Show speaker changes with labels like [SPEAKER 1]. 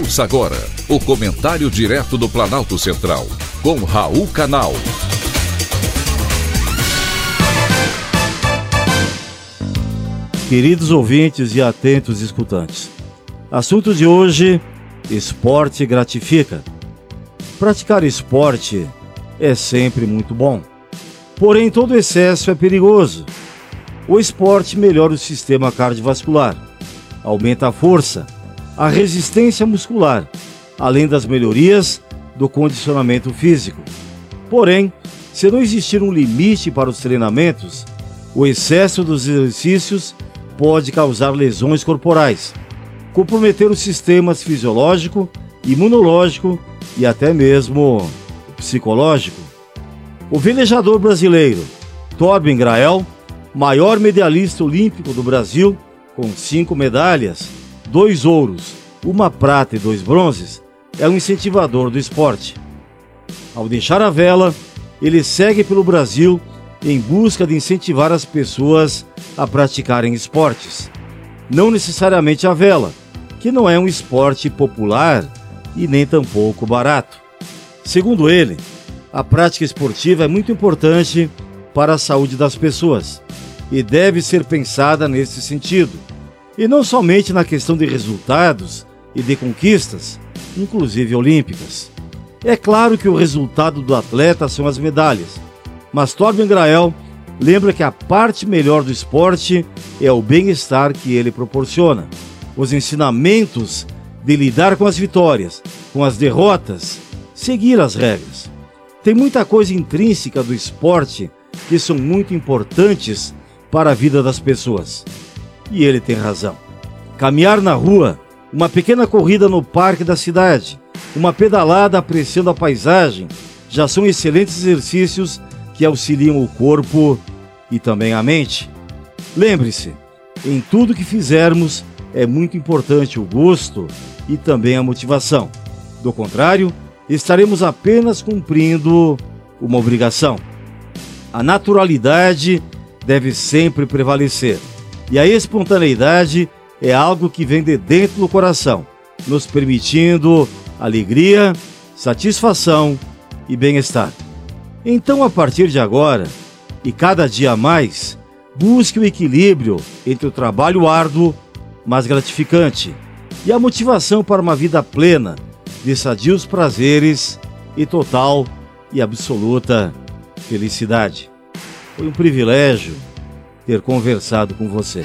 [SPEAKER 1] Ouça agora o comentário direto do Planalto Central, com Raul Canal.
[SPEAKER 2] Queridos ouvintes e atentos escutantes, assunto de hoje: esporte gratifica. Praticar esporte é sempre muito bom, porém, todo excesso é perigoso. O esporte melhora o sistema cardiovascular, aumenta a força a resistência muscular, além das melhorias do condicionamento físico. Porém, se não existir um limite para os treinamentos, o excesso dos exercícios pode causar lesões corporais, comprometer os sistemas fisiológico, imunológico e até mesmo psicológico. O velejador brasileiro Torben Grael, maior medalhista olímpico do Brasil, com cinco medalhas, dois ouros, uma prata e dois bronzes, é um incentivador do esporte. Ao deixar a vela, ele segue pelo Brasil em busca de incentivar as pessoas a praticarem esportes. Não necessariamente a vela, que não é um esporte popular e nem tampouco barato. Segundo ele, a prática esportiva é muito importante para a saúde das pessoas e deve ser pensada nesse sentido e não somente na questão de resultados e de conquistas, inclusive olímpicas. É claro que o resultado do atleta são as medalhas, mas Torben Grael lembra que a parte melhor do esporte é o bem-estar que ele proporciona, os ensinamentos de lidar com as vitórias, com as derrotas, seguir as regras. Tem muita coisa intrínseca do esporte que são muito importantes para a vida das pessoas. E ele tem razão. Caminhar na rua, uma pequena corrida no parque da cidade, uma pedalada apreciando a paisagem, já são excelentes exercícios que auxiliam o corpo e também a mente. Lembre-se, em tudo que fizermos é muito importante o gosto e também a motivação. Do contrário, estaremos apenas cumprindo uma obrigação. A naturalidade deve sempre prevalecer. E a espontaneidade é algo que vem de dentro do coração, nos permitindo alegria, satisfação e bem-estar. Então, a partir de agora, e cada dia mais, busque o equilíbrio entre o trabalho árduo, mas gratificante, e a motivação para uma vida plena, de sadios prazeres e total e absoluta felicidade. Foi um privilégio ter conversado com você.